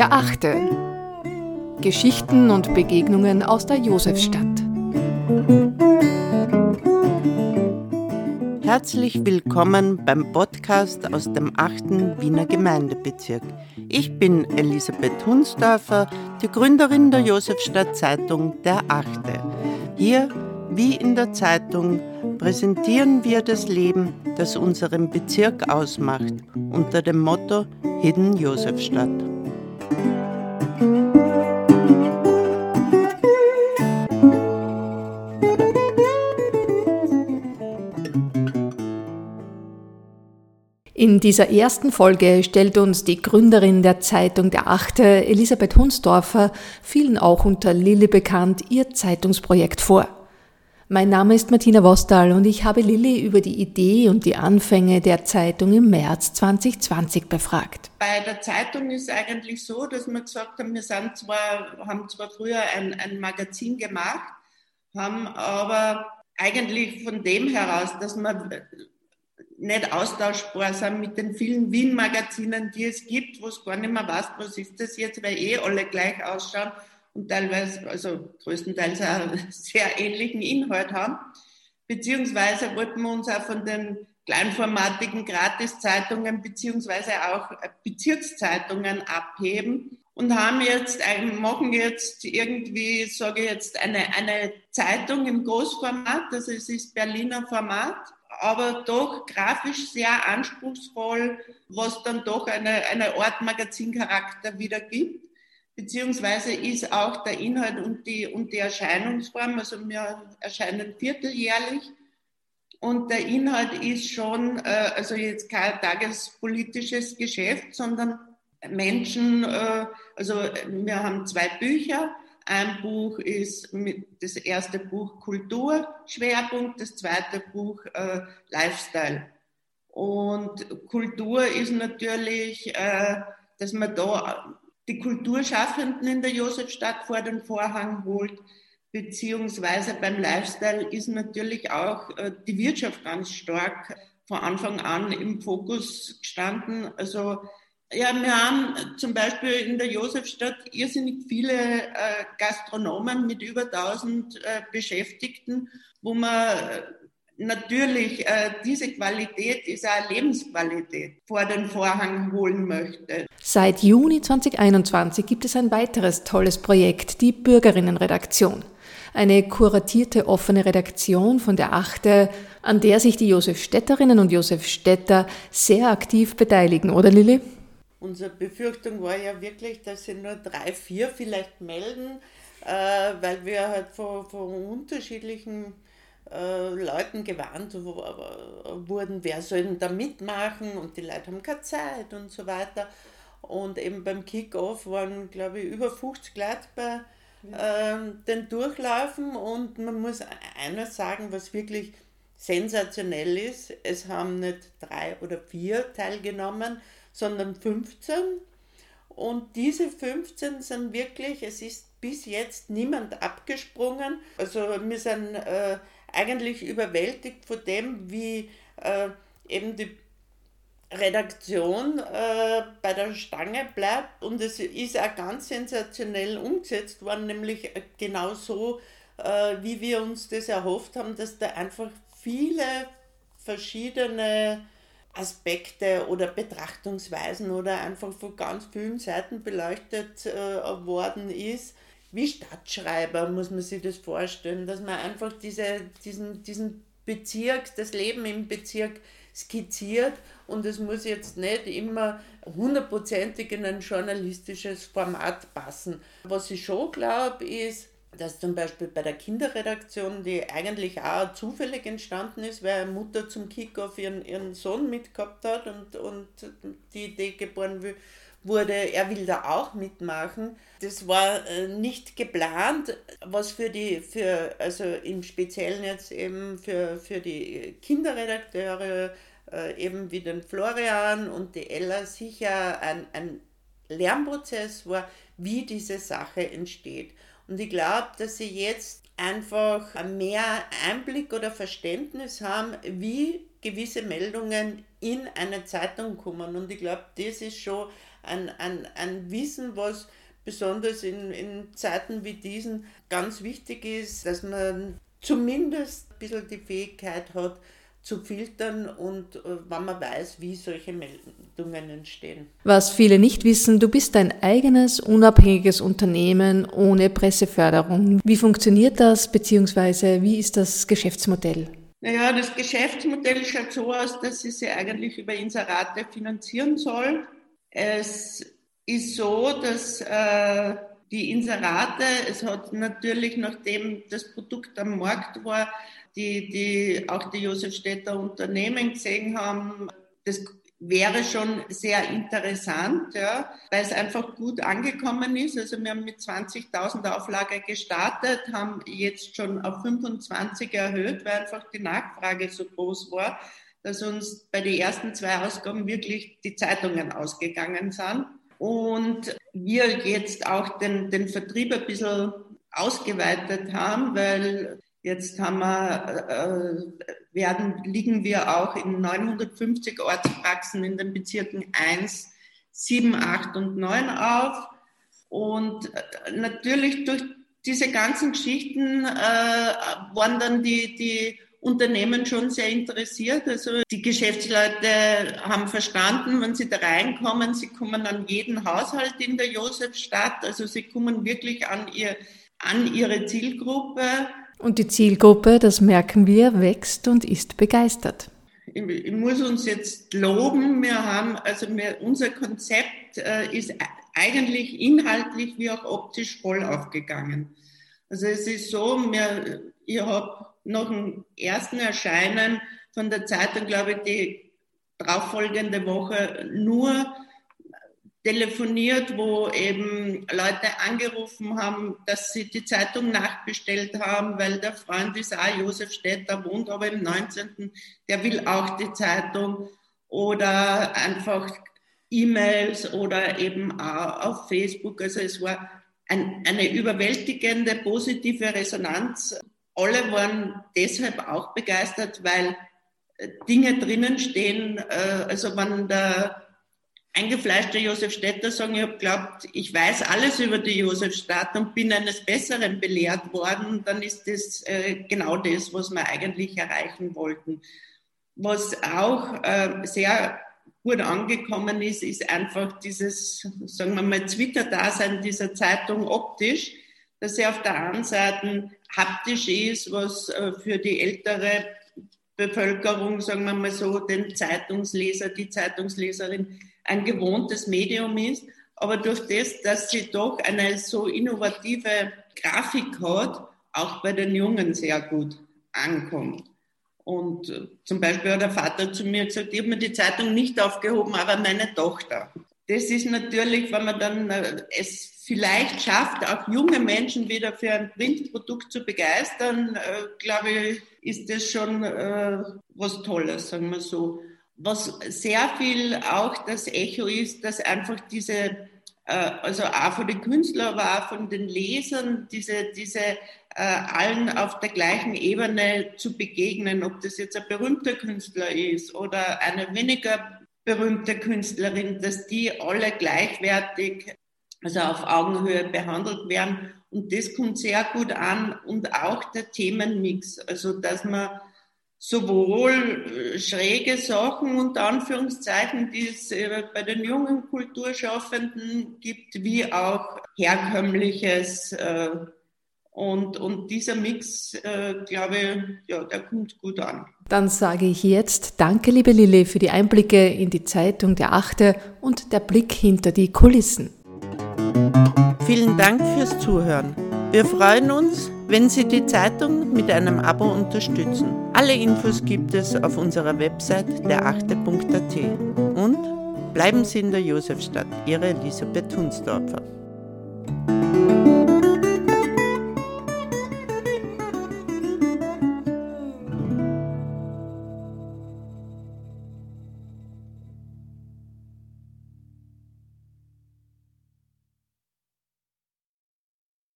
Der Achte. Geschichten und Begegnungen aus der Josefstadt. Herzlich willkommen beim Podcast aus dem 8. Wiener Gemeindebezirk. Ich bin Elisabeth Hunsdorfer, die Gründerin der Josefstadt Zeitung Der Achte. Hier, wie in der Zeitung, präsentieren wir das Leben, das unseren Bezirk ausmacht, unter dem Motto Hidden Josefstadt. In dieser ersten Folge stellt uns die Gründerin der Zeitung Der Achte, Elisabeth Hunsdorfer, vielen auch unter Lilly bekannt, ihr Zeitungsprojekt vor. Mein Name ist Martina Wostal und ich habe Lilly über die Idee und die Anfänge der Zeitung im März 2020 befragt. Bei der Zeitung ist es eigentlich so, dass wir gesagt haben, wir zwar, haben zwar früher ein, ein Magazin gemacht, haben aber eigentlich von dem heraus, dass wir nicht austauschbar sind mit den vielen Wien-Magazinen, die es gibt, wo es gar nicht mehr weiß, was ist das jetzt, weil eh alle gleich ausschauen und teilweise, also größtenteils einen sehr ähnlichen Inhalt haben. Beziehungsweise wollten wir uns auch von den kleinformatigen Gratiszeitungen beziehungsweise auch Bezirkszeitungen abheben und haben jetzt, machen jetzt irgendwie, sage ich jetzt, eine, eine Zeitung im Großformat, also es ist Berliner Format, aber doch grafisch sehr anspruchsvoll, was dann doch eine, eine Art Magazincharakter wieder gibt. Beziehungsweise ist auch der Inhalt und die, und die Erscheinungsform, also wir erscheinen vierteljährlich, und der Inhalt ist schon, äh, also jetzt kein tagespolitisches Geschäft, sondern Menschen, äh, also wir haben zwei Bücher, ein Buch ist das erste Buch Kultur, Schwerpunkt, das zweite Buch äh, Lifestyle. Und Kultur ist natürlich, äh, dass man da die Kulturschaffenden in der Josefstadt vor den Vorhang holt, beziehungsweise beim Lifestyle ist natürlich auch äh, die Wirtschaft ganz stark von Anfang an im Fokus gestanden. Also ja, wir haben zum Beispiel in der Josefstadt irrsinnig viele äh, Gastronomen mit über 1000 äh, Beschäftigten, wo man äh, natürlich äh, diese Qualität, diese Lebensqualität vor den Vorhang holen möchte. Seit Juni 2021 gibt es ein weiteres tolles Projekt, die Bürgerinnenredaktion. Eine kuratierte offene Redaktion von der Achte, an der sich die Josefstädterinnen und Josefstädter sehr aktiv beteiligen, oder Lilly? Unsere Befürchtung war ja wirklich, dass sie nur drei, vier vielleicht melden, äh, weil wir halt von, von unterschiedlichen äh, Leuten gewarnt wurden, wer soll denn da mitmachen und die Leute haben keine Zeit und so weiter. Und eben beim Kickoff waren, glaube ich, über 50 Leute bei äh, den Durchlaufen und man muss eines sagen, was wirklich sensationell ist, es haben nicht drei oder vier teilgenommen, sondern 15. Und diese 15 sind wirklich, es ist bis jetzt niemand abgesprungen. Also wir sind äh, eigentlich überwältigt von dem, wie äh, eben die Redaktion äh, bei der Stange bleibt. Und es ist auch ganz sensationell umgesetzt worden, nämlich genau so, äh, wie wir uns das erhofft haben, dass da einfach viele verschiedene Aspekte oder Betrachtungsweisen oder einfach von ganz vielen Seiten beleuchtet äh, worden ist. Wie Stadtschreiber muss man sich das vorstellen, dass man einfach diese, diesen, diesen Bezirk, das Leben im Bezirk skizziert und es muss jetzt nicht immer hundertprozentig in ein journalistisches Format passen. Was ich schon glaube, ist, dass zum Beispiel bei der Kinderredaktion, die eigentlich auch zufällig entstanden ist, weil eine Mutter zum Kickoff ihren, ihren Sohn mitgehabt hat und, und die Idee geboren wurde, er will da auch mitmachen. Das war äh, nicht geplant, was für die, für, also im Speziellen jetzt eben für, für die Kinderredakteure, äh, eben wie den Florian und die Ella, sicher ein, ein Lernprozess war, wie diese Sache entsteht. Und ich glaube, dass sie jetzt einfach mehr Einblick oder Verständnis haben, wie gewisse Meldungen in eine Zeitung kommen. Und ich glaube, das ist schon ein, ein, ein Wissen, was besonders in, in Zeiten wie diesen ganz wichtig ist, dass man zumindest ein bisschen die Fähigkeit hat, zu filtern und äh, wenn man weiß, wie solche Meldungen entstehen. Was viele nicht wissen, du bist ein eigenes, unabhängiges Unternehmen ohne Presseförderung. Wie funktioniert das, beziehungsweise wie ist das Geschäftsmodell? Naja, das Geschäftsmodell schaut so aus, dass sie sich eigentlich über Inserate finanzieren soll. Es ist so, dass äh, die Inserate, es hat natürlich, nachdem das Produkt am Markt war, die, die auch die Josef Städter Unternehmen gesehen haben, das wäre schon sehr interessant, ja, weil es einfach gut angekommen ist. Also wir haben mit 20.000 Auflage gestartet, haben jetzt schon auf 25 erhöht, weil einfach die Nachfrage so groß war, dass uns bei den ersten zwei Ausgaben wirklich die Zeitungen ausgegangen sind. Und wir jetzt auch den, den Vertrieb ein bisschen ausgeweitet haben, weil Jetzt haben wir, äh, werden, liegen wir auch in 950 Ortspraxen in den Bezirken 1, 7, 8 und 9 auf. Und äh, natürlich durch diese ganzen Geschichten äh, waren dann die, die Unternehmen schon sehr interessiert. Also die Geschäftsleute haben verstanden, wenn sie da reinkommen, sie kommen an jeden Haushalt in der Josefstadt. Also sie kommen wirklich an, ihr, an ihre Zielgruppe und die Zielgruppe, das merken wir, wächst und ist begeistert. Ich, ich muss uns jetzt loben. Wir haben, also wir, unser Konzept äh, ist eigentlich inhaltlich wie auch optisch voll aufgegangen. Also es ist so, wir, ich habe nach dem ersten Erscheinen von der Zeitung, glaube ich, die darauffolgende Woche nur telefoniert, wo eben Leute angerufen haben, dass sie die Zeitung nachbestellt haben, weil der Freund ist auch Josef Städter, wohnt aber im 19., der will auch die Zeitung oder einfach E-Mails oder eben auch auf Facebook. Also es war ein, eine überwältigende positive Resonanz. Alle waren deshalb auch begeistert, weil Dinge drinnen stehen. Äh, also wenn der eingefleischter Josef Städter sagen, ich habe glaubt, ich weiß alles über die Josefstadt und bin eines Besseren belehrt worden, dann ist das äh, genau das, was wir eigentlich erreichen wollten. Was auch äh, sehr gut angekommen ist, ist einfach dieses, sagen wir mal, Twitter-Dasein dieser Zeitung optisch, dass sie auf der einen Seite haptisch ist, was äh, für die ältere Bevölkerung, sagen wir mal so, den Zeitungsleser, die Zeitungsleserin ein gewohntes Medium ist, aber durch das, dass sie doch eine so innovative Grafik hat, auch bei den Jungen sehr gut ankommt. Und äh, zum Beispiel hat der Vater zu mir gesagt, ich habe mir die Zeitung nicht aufgehoben, aber meine Tochter. Das ist natürlich, wenn man dann äh, es vielleicht schafft, auch junge Menschen wieder für ein Printprodukt zu begeistern, äh, glaube ich, ist das schon was Tolles, sagen wir so. Was sehr viel auch das Echo ist, dass einfach diese, äh, also auch von den Künstlern, aber auch von den Lesern, diese, diese äh, allen auf der gleichen Ebene zu begegnen, ob das jetzt ein berühmter Künstler ist oder eine weniger berühmte Künstlerin, dass die alle gleichwertig, also auf Augenhöhe behandelt werden. Und das kommt sehr gut an und auch der Themenmix, also dass man sowohl äh, schräge Sachen unter Anführungszeichen, die es äh, bei den jungen Kulturschaffenden gibt, wie auch herkömmliches. Äh, und, und dieser Mix, glaube ich, ja, der kommt gut an. Dann sage ich jetzt Danke, liebe Lilly, für die Einblicke in die Zeitung der Achte und der Blick hinter die Kulissen. Vielen Dank fürs Zuhören. Wir freuen uns, wenn Sie die Zeitung mit einem Abo unterstützen. Alle Infos gibt es auf unserer Website derachte.at. Und bleiben Sie in der Josefstadt, Ihre Elisabeth Hunsdorfer.